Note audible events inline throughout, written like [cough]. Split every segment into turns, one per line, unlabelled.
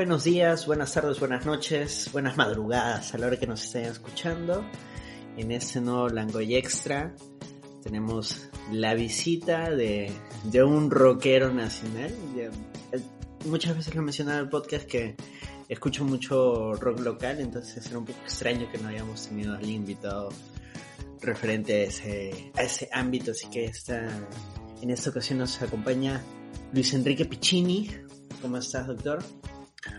buenos días, buenas tardes, buenas noches, buenas madrugadas a la hora que nos estén escuchando. En este nuevo Langoy Extra tenemos la visita de, de un rockero nacional. Muchas veces lo he mencionado en el podcast que escucho mucho rock local, entonces era un poco extraño que no hayamos tenido a alguien invitado referente a ese, a ese ámbito. Así que esta, en esta ocasión nos acompaña Luis Enrique Piccini. ¿Cómo estás, doctor?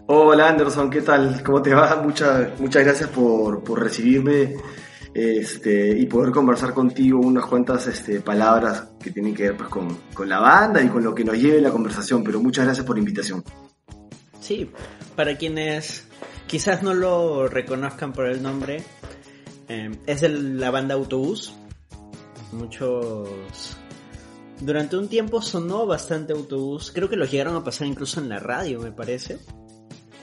Hola Anderson, ¿qué tal? ¿Cómo te va? Muchas, muchas gracias por, por recibirme este, y poder conversar contigo unas cuantas este, palabras que tienen que ver pues, con, con, la banda y con lo que nos lleve la conversación, pero muchas gracias por la invitación.
Sí, para quienes quizás no lo reconozcan por el nombre, eh, es de la banda Autobús. Muchos... Durante un tiempo sonó bastante Autobús, creo que los llegaron a pasar incluso en la radio, me parece.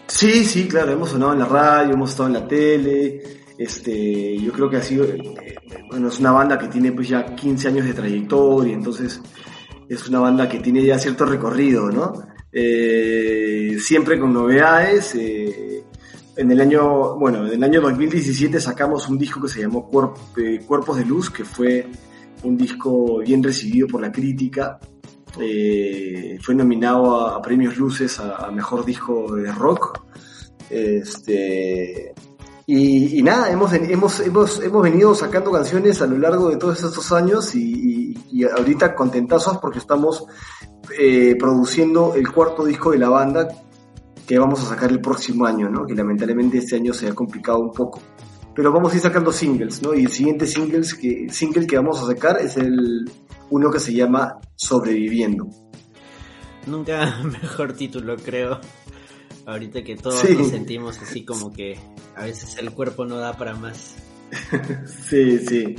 Sí, sí, claro, hemos sonado en la radio, hemos estado en la tele, este, yo creo que ha sido, eh, bueno, es una banda que tiene pues ya 15 años de trayectoria, entonces es una banda que tiene ya cierto recorrido, ¿no? Eh, siempre con novedades. Eh, en el año, bueno, en el año 2017 sacamos un disco que se llamó Cuerpos de Luz, que fue un disco bien recibido por la crítica. fue nominado a, Premios Luces a, a, Mejor Disco de Rock. Este, y, nada, hemos, hemos, hemos, hemos venido sacando canciones a lo largo de todos estos años y, ahorita contentazos porque estamos eh, produciendo el cuarto disco de la banda que vamos a sacar el próximo año, ¿no? Que lamentablemente este año se ha complicado un poco. Pero vamos a ir sacando singles, ¿no? Y el siguiente singles que, single que vamos a sacar es el uno que se llama Sobreviviendo.
Nunca [laughs] mejor título, creo. Ahorita que todos nos sentimos así como que a veces el cuerpo no da para más. [laughs]
sí, sí.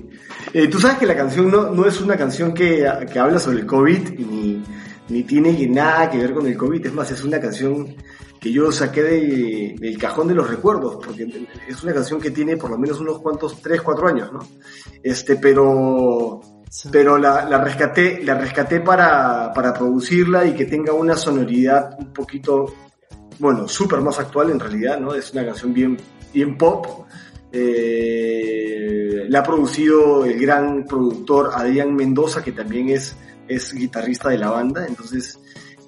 Eh, Tú sabes que la canción no, no es una canción que, que habla sobre el COVID ni, ni, tiene nada que ver con el COVID. Es más, es una canción que yo saqué de, del cajón de los recuerdos, porque es una canción que tiene por lo menos unos cuantos, 3, 4 años, ¿no? Este, pero, pero la, la, rescaté, la rescaté para, para producirla y que tenga una sonoridad un poquito bueno, súper más actual en realidad, ¿no? Es una canción bien, bien pop. Eh, la ha producido el gran productor Adrián Mendoza, que también es, es guitarrista de la banda, entonces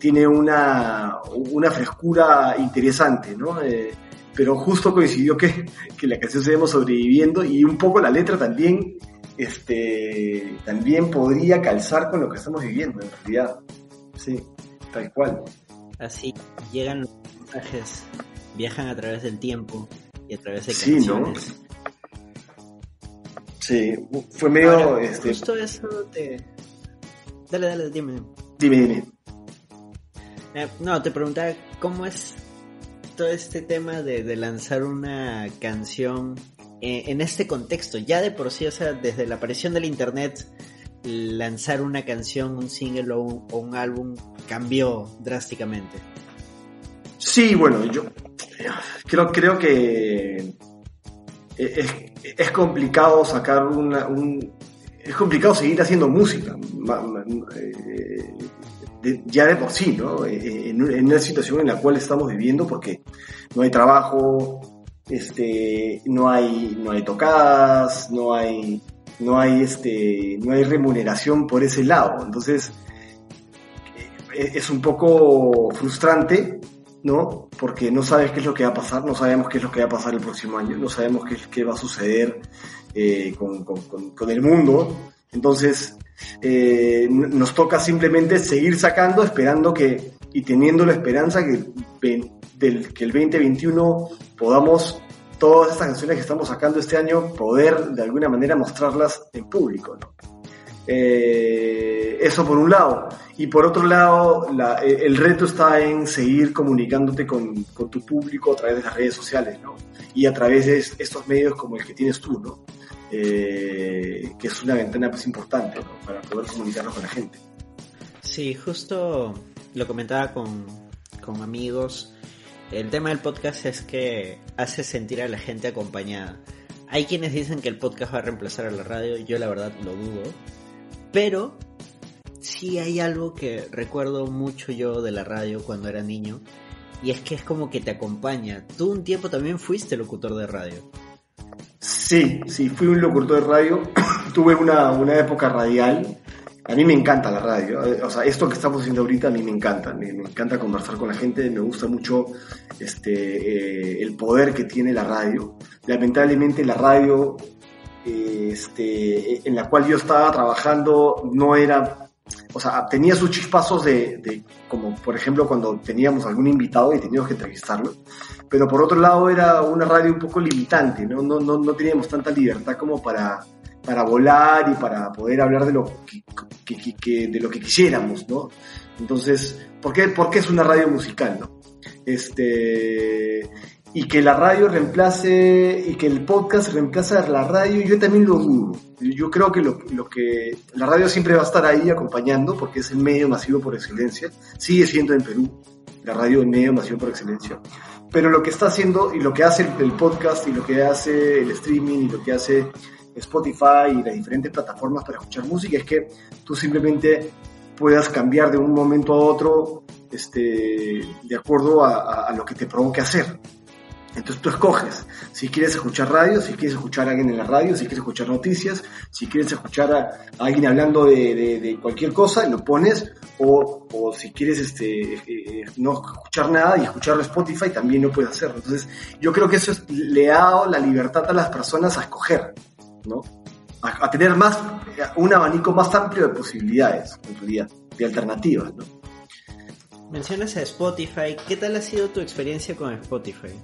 tiene una, una frescura interesante, ¿no? Eh, pero justo coincidió que, que la canción se llama Sobreviviendo y un poco la letra también, este, también podría calzar con lo que estamos viviendo en realidad. Sí, tal cual.
Así llegan viajan a través del tiempo y a través de canciones.
Sí, Sí, fue medio... este...
Justo eso te... Dale, dale, dime.
Dime, dime.
Eh, no, te preguntaba cómo es todo este tema de, lanzar una canción eh, en este contexto. Ya de por sí, o sea, desde la aparición del internet, lanzar una canción, un single o un álbum cambió drásticamente.
Sí, bueno, yo creo, creo que es, complicado sacar una, un... Es complicado seguir haciendo música, eh, ya de por sí, ¿no? Eh, en, una situación en la cual estamos viviendo porque no hay trabajo, este, no hay, no hay tocadas, no hay, no hay, este, no hay remuneración por ese lado. Entonces, eh, es un poco frustrante ¿no? Porque no sabes qué es lo que va a pasar, no sabemos qué es lo que va a pasar el próximo año, no sabemos qué, qué va a suceder eh, con, con, con, el mundo. Entonces, eh, nos toca simplemente seguir sacando, esperando que, y teniendo la esperanza que, del, que el 2021 podamos, todas estas canciones que estamos sacando este año, poder de alguna manera mostrarlas en público, ¿no? Eh, eso por un lado. Y por otro lado, eh, el reto está en seguir comunicándote con, tu público a través de las redes sociales, ¿no? Y a través de estos medios como el que tienes tú, ¿no? Eh, que es una ventana pues importante, Para poder comunicarnos con la gente.
Sí, justo lo comentaba con, con amigos. El tema del podcast es que hace sentir a la gente acompañada. Hay quienes dicen que el podcast va a reemplazar a la radio, yo la verdad lo dudo pero sí hay algo que recuerdo mucho yo de la radio cuando era niño y es que es como que te acompaña. Tú un tiempo también fuiste locutor de radio.
Sí, sí, fui un locutor de radio. [coughs] Tuve una, una época radial a mí me encanta la radio, o sea, esto que estamos haciendo ahorita a mí me encanta, me, encanta conversar con la gente, me gusta mucho este, eh, el poder que tiene la radio. Lamentablemente la radio este, en la cual yo estaba trabajando no era, o sea, tenía sus chispazos de, de, como por ejemplo cuando teníamos algún invitado y teníamos que entrevistarlo, pero por otro lado era una radio un poco limitante, no, no, no, no teníamos tanta libertad como para para volar y para poder hablar de lo que, de lo que quisiéramos, ¿no? Entonces, ¿por qué, ¿por qué es una radio musical, no? Este, y que la radio reemplace, y que el podcast reemplace a la radio, yo también lo dudo. Yo creo que lo, lo, que la radio siempre va a estar ahí acompañando porque es el medio masivo por excelencia. Sigue siendo en Perú la radio el medio masivo por excelencia. Pero lo que está haciendo y lo que hace el podcast y lo que hace el streaming y lo que hace Spotify y las diferentes plataformas para escuchar música es que tú simplemente puedas cambiar de un momento a otro este, de acuerdo a, lo que te provoque hacer. Entonces tú escoges si quieres escuchar radio, si quieres escuchar a alguien en la radio, si quieres escuchar noticias, si quieres escuchar a, alguien hablando de, cualquier cosa, lo pones, o, si quieres este, eh, no escuchar nada y escucharlo Spotify, también lo puedes hacer. Entonces yo creo que eso es, le ha dado la libertad a las personas a escoger. ¿no? A, tener más, un abanico más amplio de posibilidades, en realidad, de alternativas, ¿no?
Mencionas a Spotify, ¿qué tal ha sido tu experiencia con Spotify?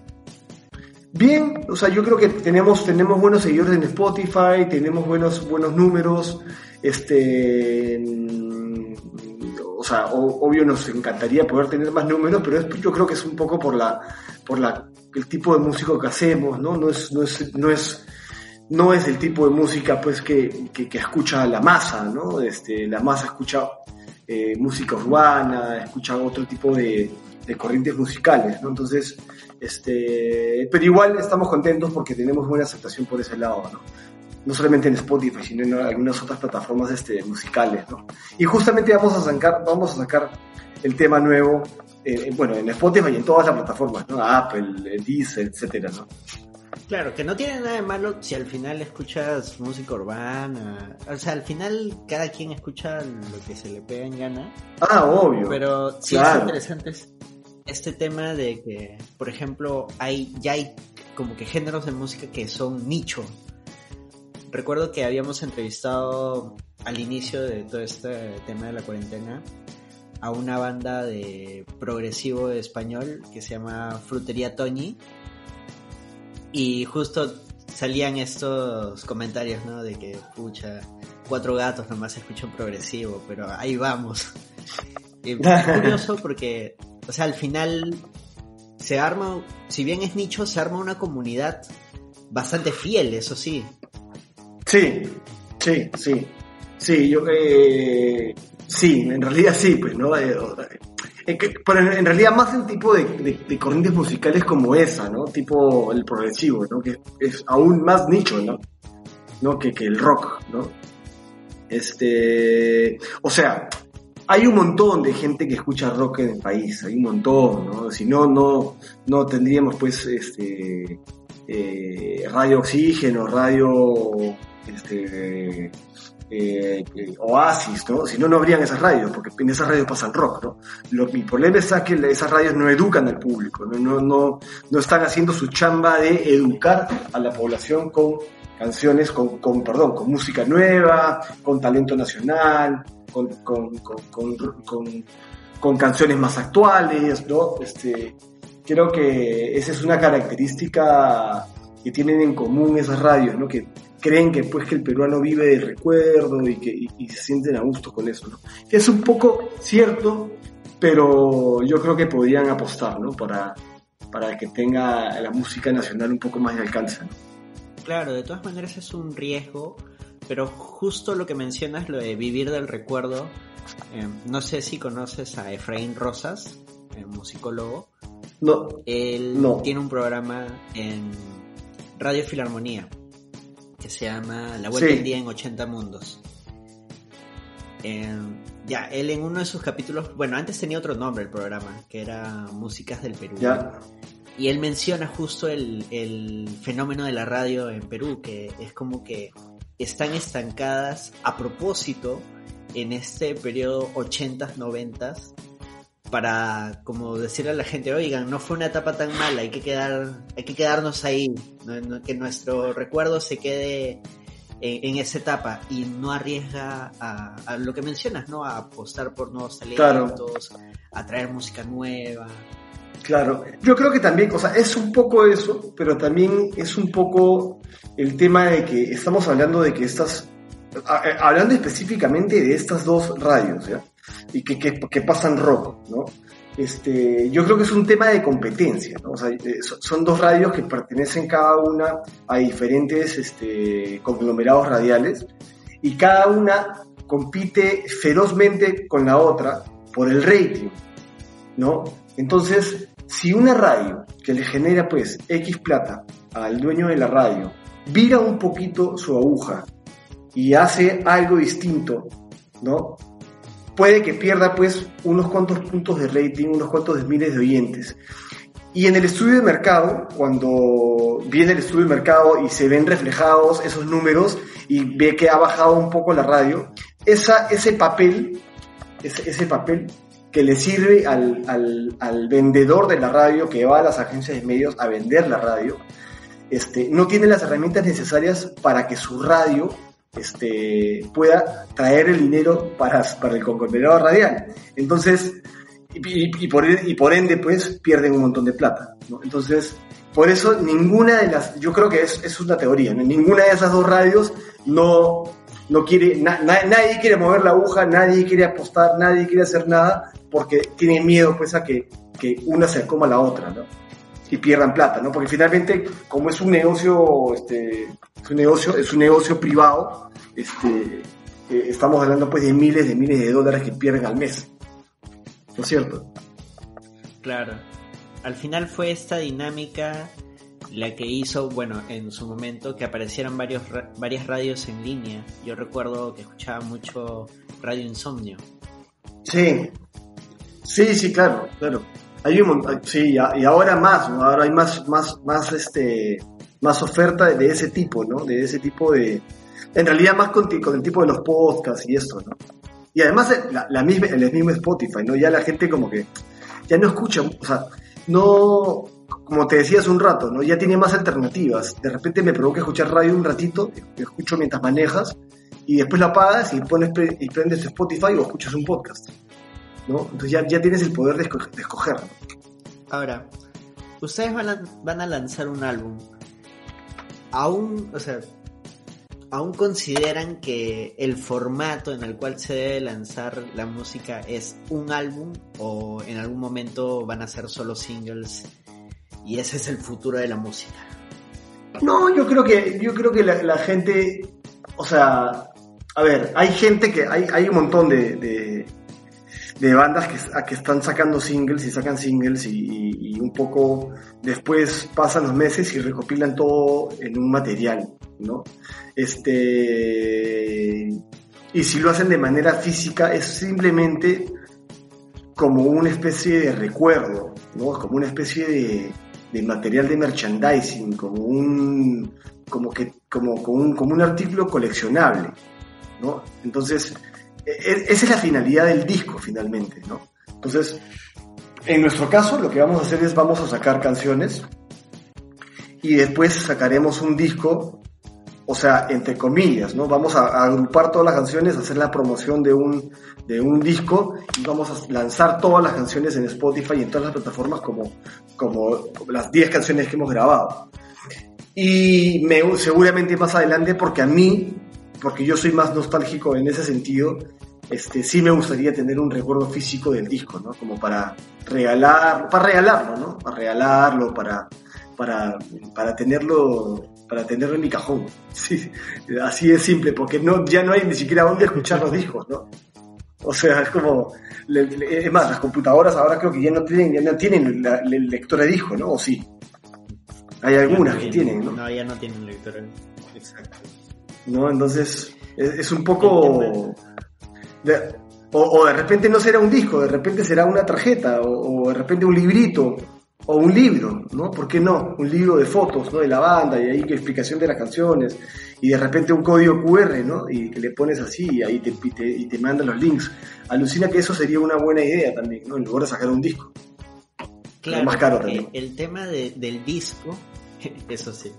Bien, o sea, yo creo que tenemos, tenemos buenos seguidores en Spotify, tenemos buenos, buenos números, este, o sea, obvio nos encantaría poder tener más números, pero yo creo que es un poco por la, por la, el tipo de músico que hacemos, ¿no? No es, no es, no es no es el tipo de música pues que, que, escucha la masa, ¿no? Este, la masa escucha eh, música urbana, escucha otro tipo de, de, corrientes musicales, ¿no? Entonces, este, pero igual estamos contentos porque tenemos buena aceptación por ese lado, ¿no? No solamente en Spotify, sino en algunas otras plataformas este, musicales, ¿no? Y justamente vamos a sacar, vamos a sacar el tema nuevo, eh, bueno, en Spotify y en todas las plataformas, ¿no? Apple, Deezer, etcétera, ¿no?
Claro, que no tiene nada de malo si al final escuchas música urbana. O sea, al final cada quien escucha lo que se le pega en gana.
Ah, obvio.
Pero sí es interesante este tema de que, por ejemplo, hay ya hay como que géneros de música que son nicho. Recuerdo que habíamos entrevistado al inicio de todo este tema de la cuarentena a una banda de progresivo español que se llama Frutería Toñi y justo salían estos comentarios, ¿no? De que, pucha, cuatro gatos nomás escuchan progresivo, pero ahí vamos. [laughs] es [laughs] curioso porque, o sea, al final se arma, si bien es nicho, se arma una comunidad bastante fiel, eso sí.
Sí, sí, sí. Sí, yo eh, sí, en realidad sí, pues, ¿no? Eh, pero en, realidad más en tipo de, corrientes musicales como esa, ¿no? Tipo el progresivo, ¿no? Que es aún más nicho, ¿no? ¿No? Que, que el rock, ¿no? Este, o sea, hay un montón de gente que escucha rock en el país, hay un montón, ¿no? Si no, no, no tendríamos pues este eh, radio oxígeno, radio este eh, eh, Oasis, ¿no? Si no, no habrían esas radios, porque en esas radios pasan rock, ¿no? Lo, mi problema es que esas radios no educan al público, ¿no? No, no, no están haciendo su chamba de educar a la población con canciones, con, con perdón, con música nueva, con talento nacional, con, canciones más actuales, ¿no? Este, creo que esa es una característica que tienen en común esas radios, ¿no? Que creen que pues que el peruano vive de recuerdo y que se sienten a gusto con eso, ¿no? Que es un poco cierto, pero yo creo que podrían apostar, ¿no? Para, para que tenga la música nacional un poco más de alcance,
Claro, de todas maneras es un riesgo, pero justo lo que mencionas, lo de vivir del recuerdo, eh, no sé si conoces a Efraín Rosas, el musicólogo.
No.
Él tiene un programa en Radio Filarmonía que se llama La Vuelta del Día en 80 Mundos. Eh, Ya, él en uno de sus capítulos, bueno, antes tenía otro nombre el programa, que era Músicas del Perú.
Ya.
Y él menciona justo el, el fenómeno de la radio en Perú, que es como que están estancadas a propósito en este periodo 80s, 90s, para como decirle a la gente, oigan, no fue una etapa tan mala, hay que quedar, hay que quedarnos ahí, no- no- que nuestro recuerdo se quede en, en esa etapa y no arriesga a, a lo que mencionas, ¿no? A apostar por nuevos
Claro.
talentos, a traer música nueva.
Claro, yo creo que también, o sea, es un poco eso, pero también es un poco el tema de que estamos hablando de que estas, a- hablando específicamente de estas dos radios, ¿ya? Y que, que, que pasan rock, ¿no? Este, yo creo que es un tema de competencia, ¿no? O sea, eh, so- son dos radios que pertenecen cada una a diferentes este, conglomerados radiales y cada una compite ferozmente con la otra por el rating, ¿no? Entonces, si una radio que le genera pues X plata al dueño de la radio vira un poquito su aguja y hace algo distinto, ¿no? Puede que pierda pues unos cuantos puntos de rating, unos cuantos de miles de oyentes. Y en el estudio de mercado, cuando viene el estudio de mercado y se ven reflejados esos números y ve que ha bajado un poco la radio, esa, ese papel, ese, ese papel que le sirve al, al, al vendedor de la radio que va a las agencias de medios a vender la radio, este, no tiene las herramientas necesarias para que su radio este, pueda traer el dinero para, para el conglomerado radial. Entonces, y, y- por, y por ende, pues, pierden un montón de plata. ¿no? Entonces, por eso ninguna de las, yo creo que es, es una teoría, ¿no? ninguna de esas dos radios no, no quiere, na- na- nadie quiere mover la aguja, nadie quiere apostar, nadie quiere hacer nada, porque tiene miedo, pues, a que, que una se coma a la otra, ¿no? Y pierdan plata, ¿no? Porque finalmente, como es un negocio, este, es un negocio, es un negocio privado, este, eh, estamos hablando pues de miles de miles de dólares que pierden al mes. ¿No es cierto?
Claro. Al final fue esta dinámica la que hizo, bueno, en su momento que aparecieran varios, varias radios en línea. Yo recuerdo que escuchaba mucho Radio Insomnio.
Sí. Sí, sí, claro, claro. Hay un montón, sí, y ahora más, ¿no? Ahora hay más, más, más, este, más oferta de ese tipo, ¿no? De ese tipo de, en realidad más con, con el tipo de los podcasts y esto, ¿no? Y además eh, la, misma, el mismo Spotify, ¿no? Ya la gente como que ya no escucha, o sea, no, como te decía hace un rato, ¿no? Ya tiene más alternativas. De repente me provoca escuchar radio un ratito, escucho mientras manejas, y después la apagas y pones y prendes Spotify o escuchas un podcast. ¿No? Entonces ya, ya tienes el poder de, esco- de escoger.
Ahora, ustedes van a, van a lanzar un álbum. Aún, o sea, aún consideran que el formato en el cual se debe lanzar la música es un álbum o en algún momento van a ser solo singles y ese es el futuro de la música.
No, yo creo que, yo creo que la, la gente, o sea, a ver, hay gente que, hay, hay un montón de, de, de bandas que, a que están sacando singles y sacan singles y, y- y un poco después pasan los meses y recopilan todo en un material, ¿no? Este, y si lo hacen de manera física es simplemente como una especie de recuerdo, ¿no? Como una especie de, de material de merchandising, como un, como que, como, como un, como un artículo coleccionable, ¿no? Entonces, esa es la finalidad del disco finalmente, ¿no? Entonces, en nuestro caso, lo que vamos a hacer es vamos a sacar canciones y después sacaremos un disco, o sea, entre comillas, ¿no? Vamos a, agrupar todas las canciones, hacer la promoción de un, de un disco y vamos a lanzar todas las canciones en Spotify y en todas las plataformas como, como las 10 canciones que hemos grabado. Y me, seguramente más adelante, porque a mí, porque yo soy más nostálgico en ese sentido, este, sí me gustaría tener un recuerdo físico del disco, ¿no? Como para regalar, para regalarlo, ¿no? Para regalarlo, para, para, para tenerlo, para tenerlo en mi cajón. [laughs] Sí, así es simple, porque no, ya no hay ni siquiera dónde escuchar los discos, ¿no? O sea, es como, le- le- es más, las computadoras ahora creo que ya no tienen, ya no tienen la, la lectora de disco, ¿no? O sí. Hay algunas que tienen, ¿no?
No, ya no tienen lectura.
Exacto. ¿No? Entonces, es, es un poco... de- O, de repente no será un disco, de repente será una tarjeta, o, de repente un librito, o un libro, ¿no? ¿Por qué no? Un libro de fotos, ¿no? De la banda, y ahí explicación de las canciones, y de repente un código QR, ¿no? Y que le pones así, y ahí te, y te, manda los links. Alucina que eso sería una buena idea también, ¿no? En lugar de sacar un disco.
Claro, más caro también. El, tema del disco, [laughs] eso sí.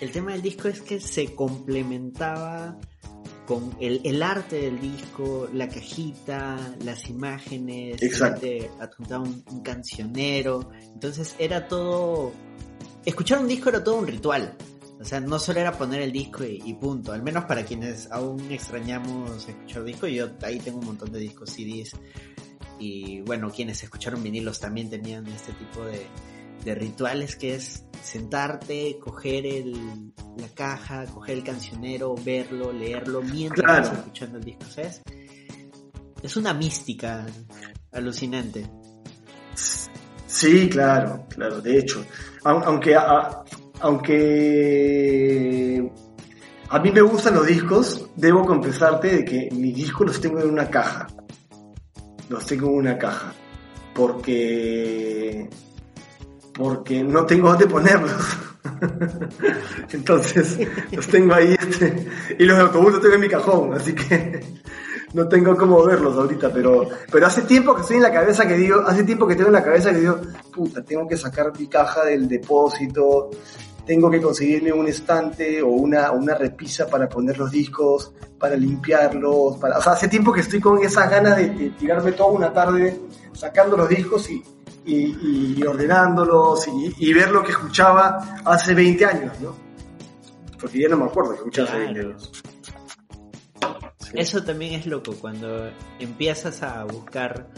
El tema del disco es que se complementaba con el, arte del disco, la cajita, las imágenes, te adjuntaba un, un, cancionero. Entonces era todo. Escuchar un disco era todo un ritual. O sea, no solo era poner el disco y, punto. Al menos para quienes aún extrañamos escuchar disco, yo ahí tengo un montón de discos CDs. Y bueno, quienes escucharon vinilos también tenían este tipo de, de rituales que es sentarte, coger el, la caja, coger el cancionero, verlo, leerlo mientras estás escuchando el disco, ¿sabes? Es una mística alucinante.
Sí, claro, claro, de hecho. Aunque, aunque a mí me gustan los discos, debo confesarte de que mis discos los tengo en una caja. Los tengo en una caja. Porque porque no tengo dónde ponerlos. [laughs] Entonces, los tengo ahí, este, y los autobuses los tengo en mi cajón, así que no tengo cómo verlos ahorita, pero, pero hace tiempo que estoy en la cabeza que digo, hace tiempo que tengo en la cabeza que digo, puta, tengo que sacar mi caja del depósito, tengo que conseguirme un estante o una, una repisa para poner los discos, para limpiarlos, para, o sea, hace tiempo que estoy con esas ganas de, de tirarme toda una tarde sacando los discos y, y, ordenándolos y, ver lo que escuchaba hace 20 años, ¿no? Porque ya no me acuerdo que escuchaba hace 20 años.
Eso también es loco, cuando empiezas a buscar...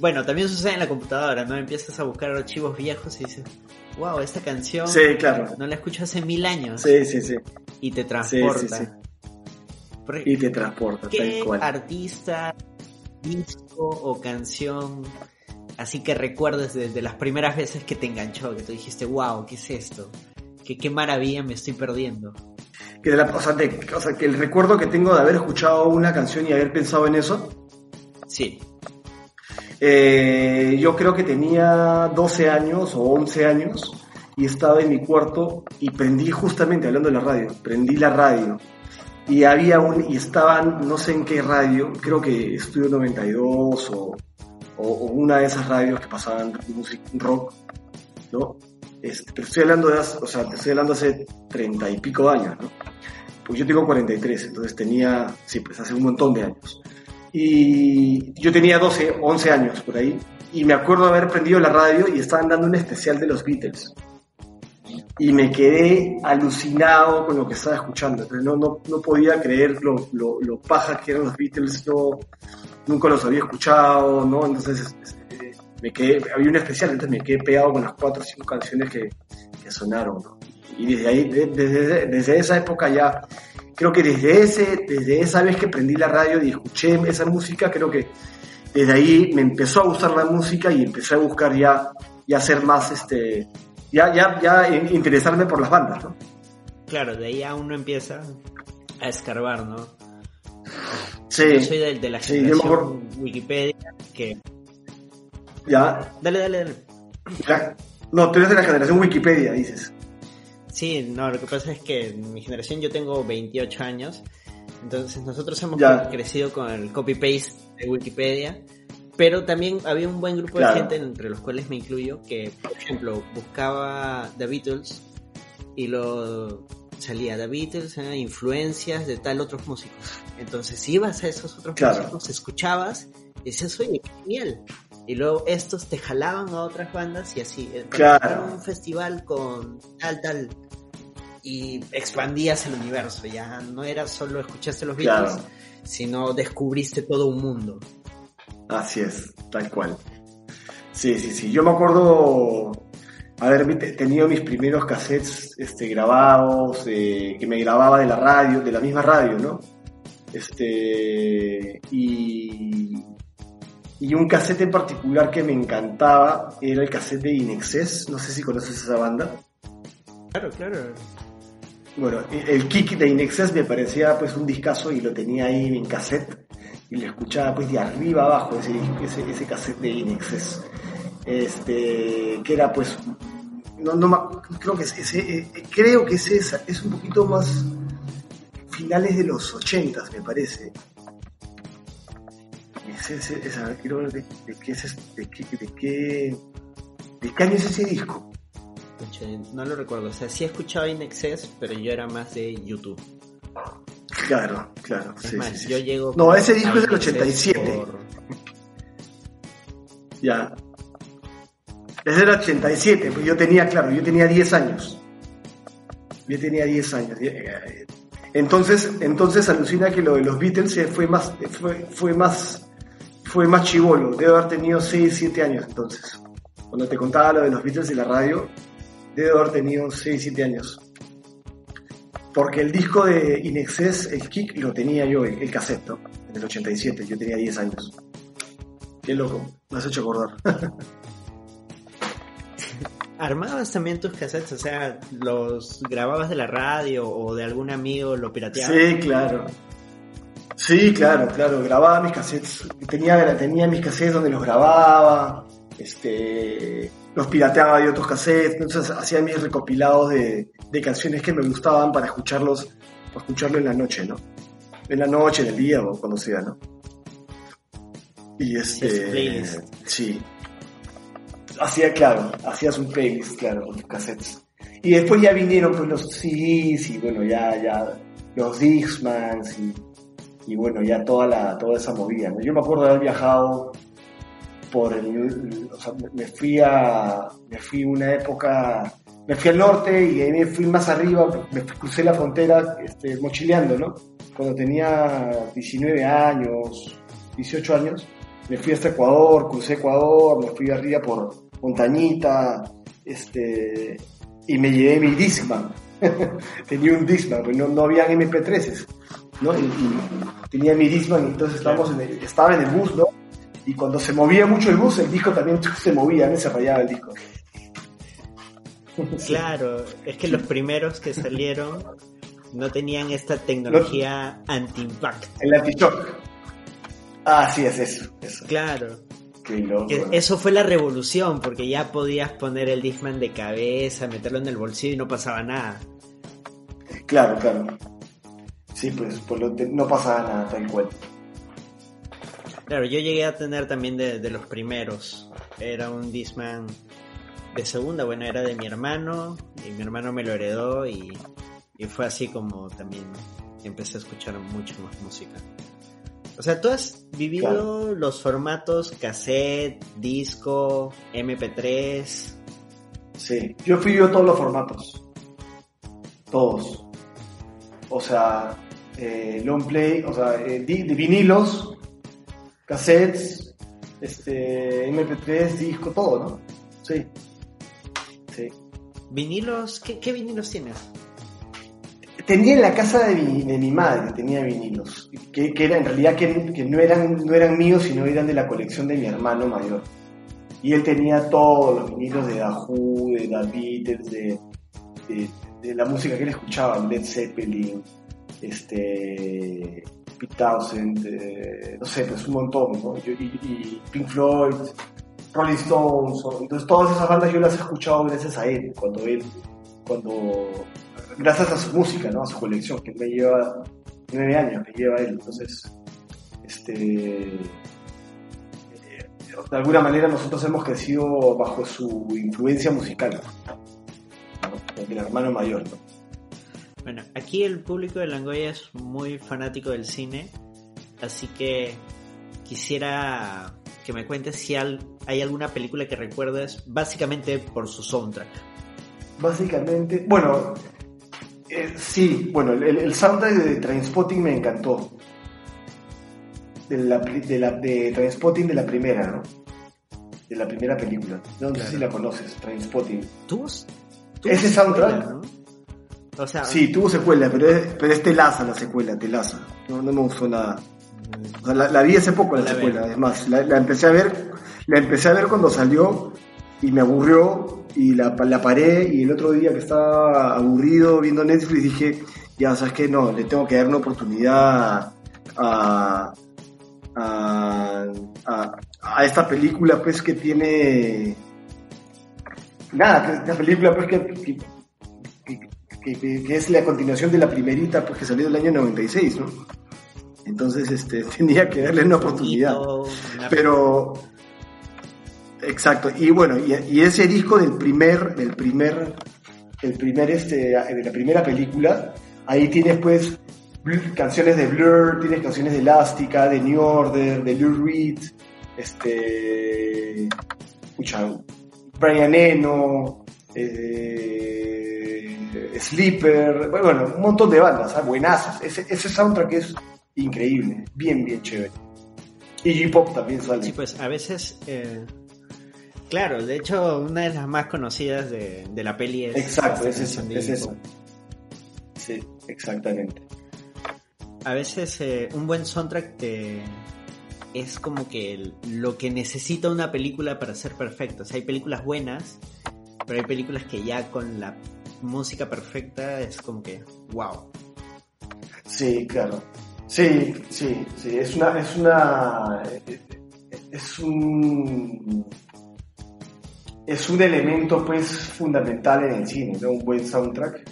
Bueno, también sucede en la computadora, ¿no? Empiezas a buscar archivos viejos y dices, wow, esta canción
sí, claro.
no la escucho hace mil años.
Sí, sí, sí.
Y te transporta.
y te transporta,
¿Qué artista, disco o canción Así que recuerdes desde las primeras veces que te enganchó, que tú dijiste, wow, ¿qué es esto? ¿Qué, qué maravilla me estoy perdiendo?
Que la, o, sea, que el recuerdo que tengo de haber escuchado una canción y haber pensado en eso.
Sí.
Eh, yo creo que tenía 12 años o 11 años y estaba en mi cuarto y prendí justamente hablando de la radio, prendí la radio y había un y estaban no sé en qué radio, creo que Estudio 92 o o, una de esas radios que pasaban música rock, ¿no? Este, estoy hablando de, o sea, te estoy hablando hace treinta y pico años, ¿no? Pues yo tengo 43, entonces tenía, sí, pues hace un montón de años. Y yo tenía 12, 11 años por ahí, y me acuerdo haber prendido la radio y estaban dando un especial de los Beatles. Y me quedé alucinado con lo que estaba escuchando. no, no, no podía creer lo, lo, lo paja que eran los Beatles, no, nunca los había escuchado, ¿no? Entonces este, me quedé, había un especial, entonces me quedé pegado con las cuatro o cinco canciones que, que sonaron, ¿no? Y desde ahí, desde, desde, esa época ya, creo que desde, ese, desde esa vez que prendí la radio y escuché esa música, creo que desde ahí me empezó a gustar la música y empecé a buscar ya, ya ser más, este, ya, ya, ya interesarme por las bandas, ¿no?
Claro, de ahí ya uno empieza a escarbar, ¿no?
Sí.
Yo soy de, de la generación Wikipedia que...
Ya.
Dale, dale, dale.
Ya. No, tú eres de la generación Wikipedia, dices.
Sí, no, lo que pasa es que en mi generación yo tengo 28 años, entonces nosotros hemos crecido con el copy-paste de Wikipedia, pero también había un buen grupo de gente, entre los cuales me incluyo, que, por ejemplo, buscaba The Beatles y lo salía The Beatles, ¿eh? influencias de tal otros músicos. Entonces ibas a esos otros músicos, escuchabas, y decías, oye, qué genial. Y luego estos te jalaban a otras bandas y así. Eh,
claro.
Un festival con tal, tal. Y expandías el universo, ya no era solo escuchaste los Beatles, sino descubriste todo un mundo.
Así es, tal cual. Sí, sí, sí. Yo me acuerdo haber tenido mis primeros cassettes este, grabados, eh, que me grababa de la radio, de la misma radio, ¿no? Este, y, y un cassette en particular que me encantaba era el cassette de Inexcess, no sé si conoces esa banda.
Claro, claro.
Bueno, el kick de Inexcess me parecía pues un discazo y lo tenía ahí en cassette y lo escuchaba pues de arriba abajo ese, ese, ese cassette de Inexes. Este, que era pues, no, no creo que ese, eh, creo que ese es, es un poquito más finales de los 80 me parece. Ese, ese, esa, quiero ver de, de, qué es, de, qué, de, qué, de qué año es ese disco.
No lo recuerdo, o sea, sí he escuchado Inexcess, pero yo era más de YouTube.
Claro, claro.
Es
sí,
más,
sí, sí.
yo llego.
No, ese disco es del
INXS
87.
por-
Ya. Es del 87, pues yo tenía, claro, yo tenía 10 años. Yo tenía 10 años. Entonces, entonces alucina que lo de los Beatles fue más, fue, fue más, fue más chivolo. Debe haber tenido 6, 7 años entonces. Cuando te contaba lo de los Beatles y la radio, debe haber tenido 6, 7 años. Porque el disco de Inexcess, el kick, lo tenía yo, el, el cassette. En el 87, yo tenía 10 años. Qué loco, me has hecho acordar. [laughs]
¿Armabas también tus cassettes? O sea, ¿los grababas de la radio o de algún amigo lo pirateabas?
Sí, claro. Sí, claro, claro. Grababa mis cassettes. Tenía, tenía mis cassettes donde los grababa. Este, los pirateaba de otros cassettes. Entonces hacía mis recopilados de, de canciones que me gustaban para escucharlos, para escucharlo en la noche, ¿no? En la noche, en el día o cuando sea, ¿no? Y este.
playlist.
Sí. Hacía, claro, hacías un playlist, claro, con tus cassettes. Y después ya vinieron pues los CDs y bueno, ya, ya los Dixmans y, y bueno, ya toda la, toda esa movida. ¿no? Yo me acuerdo de haber viajado por el, o sea, me- fui a, me fui una época, me fui al norte y ahí me fui más arriba, me crucé la frontera este, mochileando, ¿no? Cuando tenía 19 años, 18 años, me fui hasta Ecuador, crucé Ecuador, me fui arriba por Montañita, este, y me llevé mi Discman. [laughs] tenía un Discman, pues no, no habían MP3s, ¿no? Y, y tenía mi Discman, y entonces estábamos en el- estaba en el bus, ¿no? Y cuando se movía mucho el bus, el disco también [laughs] se movía, me se rayaba el disco.
Claro, es que los primeros que salieron no tenían esta tecnología anti-impact.
El anti-shock. Ah, sí, es eso, eso.
Claro,
Qué loco.
que eso fue la revolución, porque ya podías poner el Discman de cabeza, meterlo en el bolsillo y no pasaba nada.
Claro, claro. Sí, pues, pues lo- no pasaba nada, tal cual.
Claro, yo llegué a tener también de, de los primeros. Era un Discman de segunda, bueno, era de mi hermano, y mi hermano me lo heredó y, y fue así como también empecé a escuchar mucho más música. O sea, tú has vivido los formatos cassette, disco, MP3.
Sí, yo fui yo todos los formatos. Todos. O sea, eh, long play, o sea, eh, de vinilos, cassettes, este, MP3, disco, todo, ¿no? Sí. Sí.
¿Vinilos? ¿Qué, qué vinilos tienes?
Tenía en la casa de mi, de mi madre, tenía vinilos, que, que era, en realidad que, que no, eran, no eran míos, sino eran de la colección de mi hermano mayor. Y él tenía todos los vinilos de Who, de The Beatles, de, de, la música que él escuchaba, Led Zeppelin, este, Pete Townsend, eh, no sé, pues un montón, y, Pink Floyd, Rolling Stones, entonces todas esas bandas yo las he escuchado gracias a él, cuando él, cuando, gracias a su música, ¿no? A su colección, que me lleva nueve años, me lleva él, entonces, este, eh, de alguna manera nosotros hemos crecido bajo su influencia musical, ¿no? del hermano mayor, ¿no?
Bueno, aquí el público de Langoya es muy fanático del cine, así que quisiera que me cuentes si hay alguna película que recuerdes básicamente por su soundtrack.
Básicamente, bueno, eh, sí, bueno, el, el soundtrack de Trainspotting me encantó. De la, de la de Trainspotting de la primera, ¿no? De la primera película. No, no sé si la conoces, Trainspotting.
¿Tuvo, tuvo
Ese soundtrack.
secuela, ¿no? O sea,
Sí, tuvo secuela, pero es, pero es telaza la secuela, telaza. No, no me gustó nada. O sea, la, la vi hace poco la,
La
secuela, es más, la, la empecé a ver, la empecé a ver cuando salió y me aburrió y la, la paré y el otro día que estaba aburrido viendo Netflix dije, ya sabes que no, le tengo que dar una oportunidad a, a, a, esta película pues que tiene nada, que esta película pues que, que, es la continuación de la primerita pues que salió del año 96, ¿no? Entonces este [laughs] tenía que darle una oportunidad. Pero exacto, y bueno, y, ese disco del primer del primer el primer este de la primera película, ahí tienes pues canciones de Blur, tienes canciones de Elástica, de New Order, de Lou Reed, este, escucha, Brian Eno, eh, Sleeper, bueno, un montón de bandas, ¿sabes? ¿ah? buenazas. Ese, ese soundtrack es increíble, bien, bien chévere. Y J-Pop también sale.
Sí, pues a veces, eh, claro, de hecho, una de las más conocidas de, de la peli es.
Exacto, es eso, es eso. Sí, exactamente
a veces eh, un buen soundtrack es como que lo que necesita una película para ser perfecta. O sea, hay películas buenas, pero hay películas que ya con la música perfecta es como que, wow.
Sí, claro. Sí, sí, sí. Es una, es una, es un, es un elemento pues fundamental en el cine, ¿no? Un buen soundtrack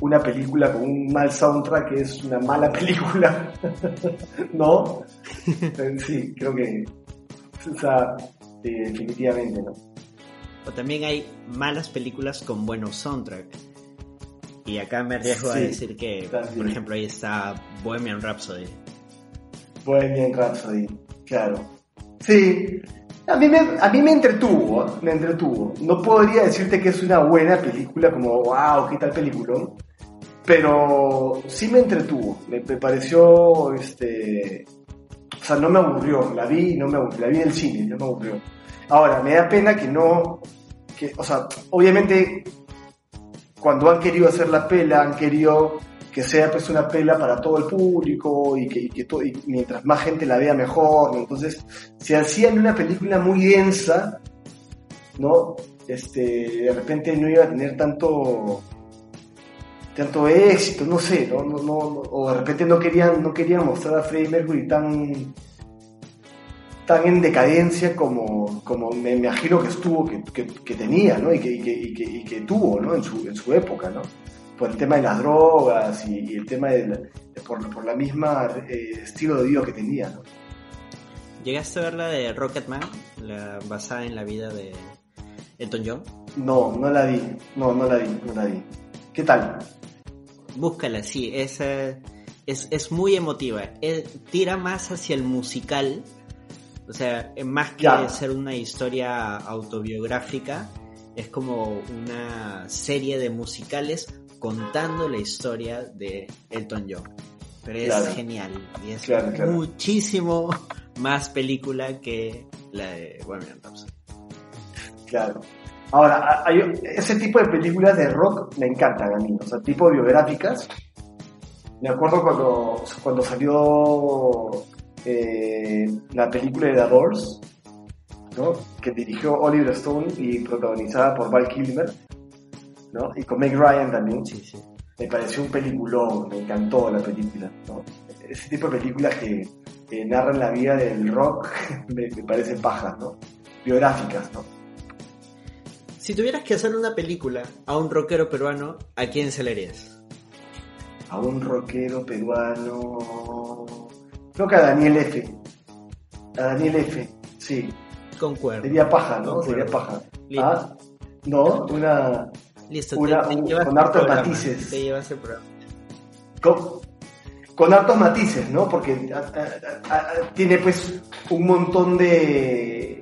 una película con un mal soundtrack es una mala [laughs] película, ¿no? sí, creo que, o sea, definitivamente, ¿no?
O también hay malas películas con buenos soundtrack. Y acá me arriesgo a decir que, por ejemplo, ahí está Bohemian Rhapsody.
Bohemian Rhapsody, claro. Sí, a mí me, a mí me entretuvo, me entretuvo. No podría decirte que es una buena película, como, wow, qué tal peliculón pero sí me entretuvo, me, pareció, este, o sea, no me aburrió, la vi, no me aburrió, la vi en el cine, no me aburrió. Ahora, me da pena que no, que, o sea, obviamente cuando han querido hacer la pela, han querido que sea pues una pela para todo el público y que, que mientras más gente la vea mejor, entonces si hacían una película muy densa, ¿no? Este, de repente no iba a tener tanto tanto éxito, no sé, ¿no? No, no, o de repente no querían, no querían mostrar a Freddie Mercury tan, tan en decadencia como, como me imagino que estuvo, que, que, tenía, ¿no? Y que, y que, tuvo, ¿no? En su, en su época, ¿no? Por el tema de las drogas y, el tema de, por, por, la misma eh, estilo de vida que tenía, ¿no?
¿Llegaste a ver la de Rocketman, la basada en la vida de Elton John?
No, no la vi, no, no la vi, no la vi. ¿Qué tal?
Búscala, sí, es, es, muy emotiva. tira más hacia el musical, o sea, más que ser una historia autobiográfica, es como una serie de musicales contando la historia de Elton John. Pero es genial y es muchísimo [laughs] más película que la de Bohemian Rhapsody.
Claro. Ahora, hay, ese tipo de películas de rock me encantan a mí, o sea, tipo biográficas. Me acuerdo cuando, cuando salió eh, la película de The Doors, ¿no? que dirigió Oliver Stone y protagonizada por Val Kilmer, ¿no? y con Meg Ryan también.
Sí, sí.
Me pareció un peliculón, me encantó la película. ¿no? Ese tipo de películas que, narran la vida del rock [laughs] me, me parecen pajas, ¿no? biográficas. ¿no?
Si tuvieras que hacer una película a un rockero peruano, ¿a quién se le harías?
A un rockero peruano. Creo que a Daniel F. A Daniel F. Sí.
Concuerdo.
Sería paja, ¿no? Sería paja. ¿Ah? No, una.
Listo,
una, con hartos matices.
Te llevas el programa.
Con, con hartos matices, ¿no? Porque tiene pues un montón de,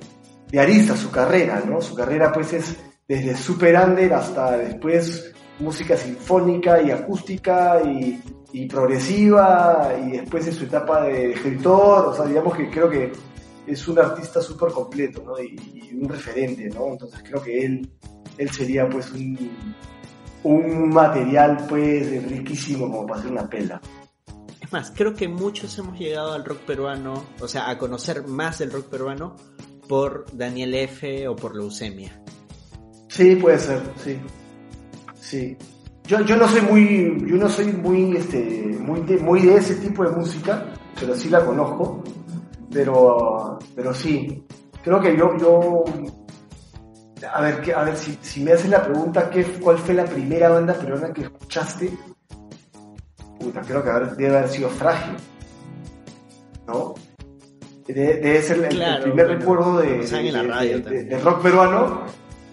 de aristas su carrera, ¿no? Su carrera pues es desde super under hasta después música sinfónica y acústica y, progresiva y después en su etapa de escritor, o sea, digamos que creo que es un artista súper completo, ¿no? Y, un referente, ¿no? Entonces creo que él, él sería pues un, un material pues riquísimo como para hacer una pela.
Es más, creo que muchos hemos llegado al rock peruano, o sea, a conocer más del rock peruano por Daniel F. o por leucemia.
Sí, puede ser, sí. Sí. Yo, yo no soy muy, yo no soy muy, este, muy de, muy de ese tipo de música, pero sí la conozco. Pero, pero sí, creo que yo, yo a ver, que- a ver si, si me haces la pregunta, ¿qué, ¿cuál fue la primera banda peruana que escuchaste? Puta, creo que haber- debe haber sido Frágil, ¿no? Debe, debe ser el, primer
bueno,
recuerdo de,
la
de-
radio
de- de- de rock peruano.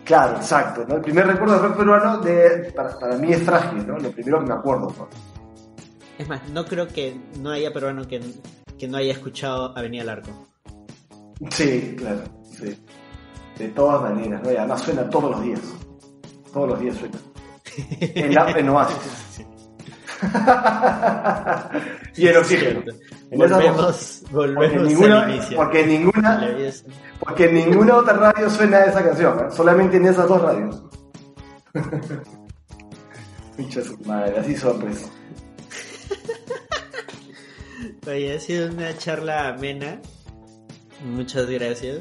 Claro, exacto, ¿no? El primer recuerdo de rock peruano de, para, para mí es Frágil, ¿no? Lo primero que me acuerdo. ¿no?
Es más, no creo que no haya peruano que, que no haya escuchado Avenida Larco.
Sí, claro, sí. De todas maneras, ¿no? Y además suena todos los días. Todos los días suena. En, la, en Oasis. y en Oxígeno. En esas dos.
Volvemos,
Porque
volvemos
ninguna, porque, ninguna, porque en ninguna otra radio suena esa canción, ¿eh? solamente en esas dos radios. [laughs] Su madre, así son, pues. [laughs]
Oye, ha sido una charla amena. Muchas gracias.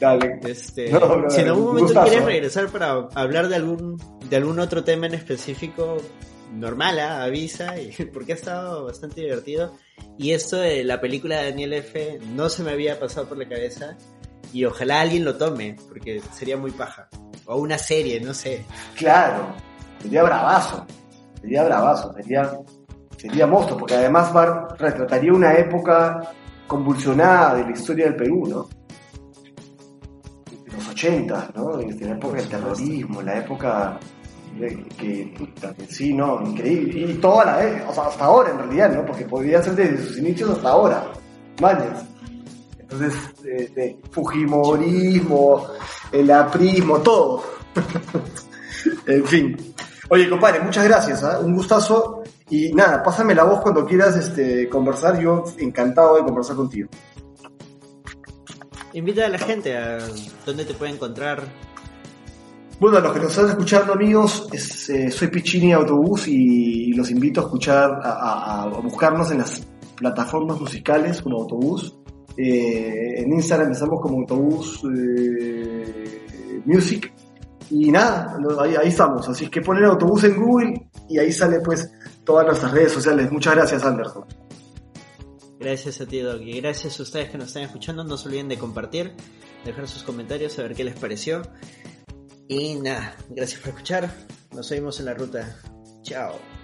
Dale.
Este,
No,
si en algún momento
gustazo.
quieres regresar para hablar de algún de algún otro tema en específico, normal, ¿ah? avisa, y- [laughs] porque ha estado bastante divertido. Y esto de la película de Daniel F. no se me había pasado por la cabeza. Y ojalá alguien lo tome, porque sería muy paja. O una serie, no sé.
Claro, sería bravazo, sería bravazo, sería, sería monstruo, porque además retrataría una época convulsionada de la historia del Perú, ¿no? De los 80, ¿no? De la época del terrorismo, la época de- que, puta, que sí, ¿no? Increíble. Y toda la, e- o sea, hasta ahora en realidad, ¿no? Porque podría ser desde sus inicios hasta ahora, mañas. Entonces, de Fujimorismo, el aprismo, todo. [laughs] en fin. Oye, compadre, muchas gracias, ¿ah? un gustazo. Y nada, pásame la voz cuando quieras este, conversar. Yo encantado de conversar contigo.
Invita a la gente a dónde te puede encontrar.
Bueno, a los que nos están escuchando, amigos, eh, soy Pichini Autobús y los invito a escuchar, a, buscarnos en las plataformas musicales como Autobús. Eh, en Instagram estamos como Autobús eh, Music. Y nada, ahí, ahí estamos. Así que poner Autobús en Google y ahí sale pues todas nuestras redes sociales. Muchas gracias, Anderson.
Gracias a ti, Doc. Y gracias a ustedes que nos están escuchando. No se olviden de compartir, dejar sus comentarios, saber qué les pareció. Y nada, gracias por escuchar. Nos vemos en la ruta. Chao.